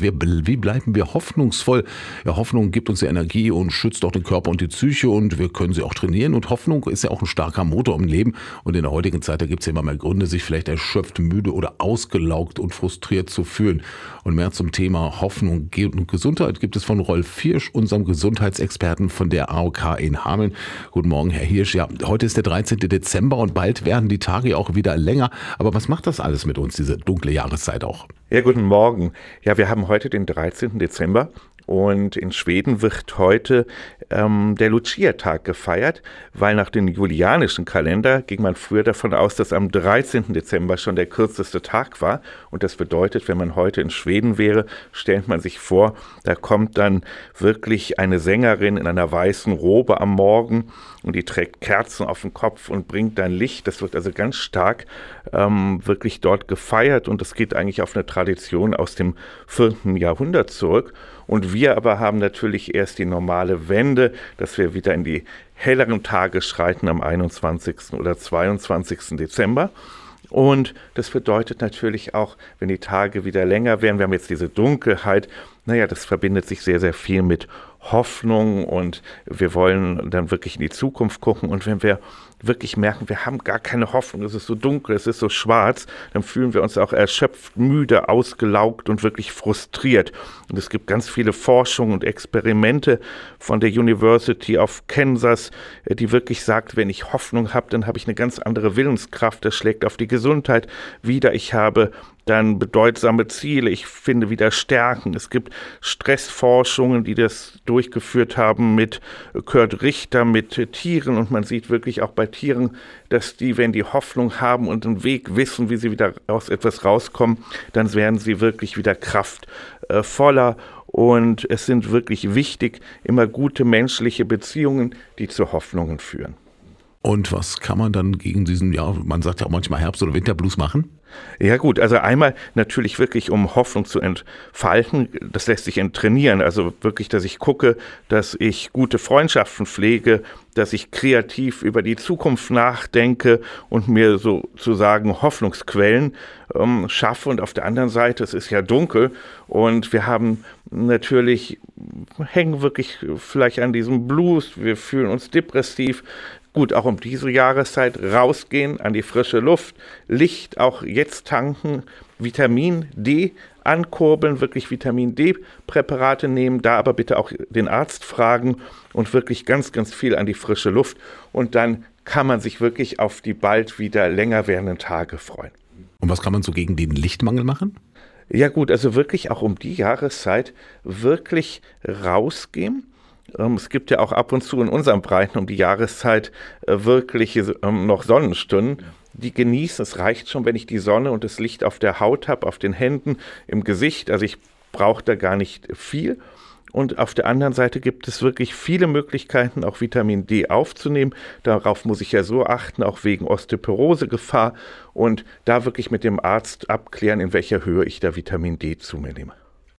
Wie bleiben wir hoffnungsvoll? Ja, Hoffnung gibt uns ja Energie und schützt auch den Körper und die Psyche und wir können sie auch trainieren. Und Hoffnung ist ja auch ein starker Motor im Leben. Und in der heutigen Zeit, da gibt es ja immer mehr Gründe, sich vielleicht erschöpft, müde oder ausgelaugt und frustriert zu fühlen. Und mehr zum Thema Hoffnung und Gesundheit gibt es von Rolf Hirsch, unserem Gesundheitsexperten von der AOK in Hameln. Guten Morgen, Herr Hirsch. Ja, heute ist der 13. Dezember und bald werden die Tage auch wieder länger. Aber was macht das alles mit uns, diese dunkle Jahreszeit auch? Ja, guten Morgen. Ja, wir haben heute den 13. Dezember und in Schweden wird heute ähm, der Lucia-Tag gefeiert, weil nach dem julianischen Kalender ging man früher davon aus, dass am 13. Dezember schon der kürzeste Tag war. Und das bedeutet, wenn man heute in Schweden wäre, stellt man sich vor, da kommt dann wirklich eine Sängerin in einer weißen Robe am Morgen und die trägt Kerzen auf dem Kopf und bringt dann Licht. Das wird also ganz stark ähm, wirklich dort gefeiert und das geht eigentlich auf eine Tradition aus dem 4. Jahrhundert zurück. Und wir aber haben natürlich erst die normale Wende, dass wir wieder in die helleren Tage schreiten am 21. oder 22. Dezember. Und das bedeutet natürlich auch, wenn die Tage wieder länger werden, wir haben jetzt diese Dunkelheit, naja, das verbindet sich sehr, sehr viel mit Hoffnung und wir wollen dann wirklich in die Zukunft gucken. Und wenn wir wirklich merken, wir haben gar keine Hoffnung, es ist so dunkel, es ist so schwarz, dann fühlen wir uns auch erschöpft, müde, ausgelaugt und wirklich frustriert. Und es gibt ganz viele Forschungen und Experimente von der University of Kansas, äh, die wirklich sagt, wenn ich Hoffnung habe, dann habe ich eine ganz andere Willenskraft, das schlägt auf die Gesundheit wieder. Ich habe dann bedeutsame Ziele, ich finde wieder Stärken. Es gibt Stressforschungen, die das durchgeführt haben mit Kurt Richter, mit Tieren und man sieht wirklich auch bei Tieren, dass die, wenn die Hoffnung haben und einen Weg wissen, wie sie wieder aus etwas rauskommen, dann werden sie wirklich wieder kraftvoller und es sind wirklich wichtig, immer gute menschliche Beziehungen, die zu Hoffnungen führen. Und was kann man dann gegen diesen, ja, man sagt ja auch manchmal Herbst- oder Winterblues machen? Ja gut, also einmal natürlich wirklich, um Hoffnung zu entfalten, das lässt sich trainieren. Also wirklich, dass ich gucke, dass ich gute Freundschaften pflege, dass ich kreativ über die Zukunft nachdenke und mir sozusagen Hoffnungsquellen ähm, schaffe. Und auf der anderen Seite, es ist ja dunkel und wir haben natürlich, hängen wirklich vielleicht an diesem Blues, wir fühlen uns depressiv, Gut, auch um diese Jahreszeit rausgehen an die frische Luft, Licht auch jetzt tanken, Vitamin D ankurbeln, wirklich Vitamin D-Präparate nehmen, da aber bitte auch den Arzt fragen und wirklich ganz, ganz viel an die frische Luft. Und dann kann man sich wirklich auf die bald wieder länger werdenden Tage freuen. Und was kann man so gegen den Lichtmangel machen? Ja gut, also wirklich auch um die Jahreszeit wirklich rausgehen es gibt ja auch ab und zu in unseren Breiten um die Jahreszeit äh, wirkliche ähm, noch Sonnenstunden. Die genießen. Es reicht schon, wenn ich die Sonne und das Licht auf der Haut habe, auf den Händen, im Gesicht. Also ich brauche da gar nicht viel. Und auf der anderen Seite gibt es wirklich viele Möglichkeiten, auch Vitamin D aufzunehmen. Darauf muss ich ja so achten, auch wegen Osteoporosegefahr. Und da wirklich mit dem Arzt abklären, in welcher Höhe ich da Vitamin D zu mir nehme.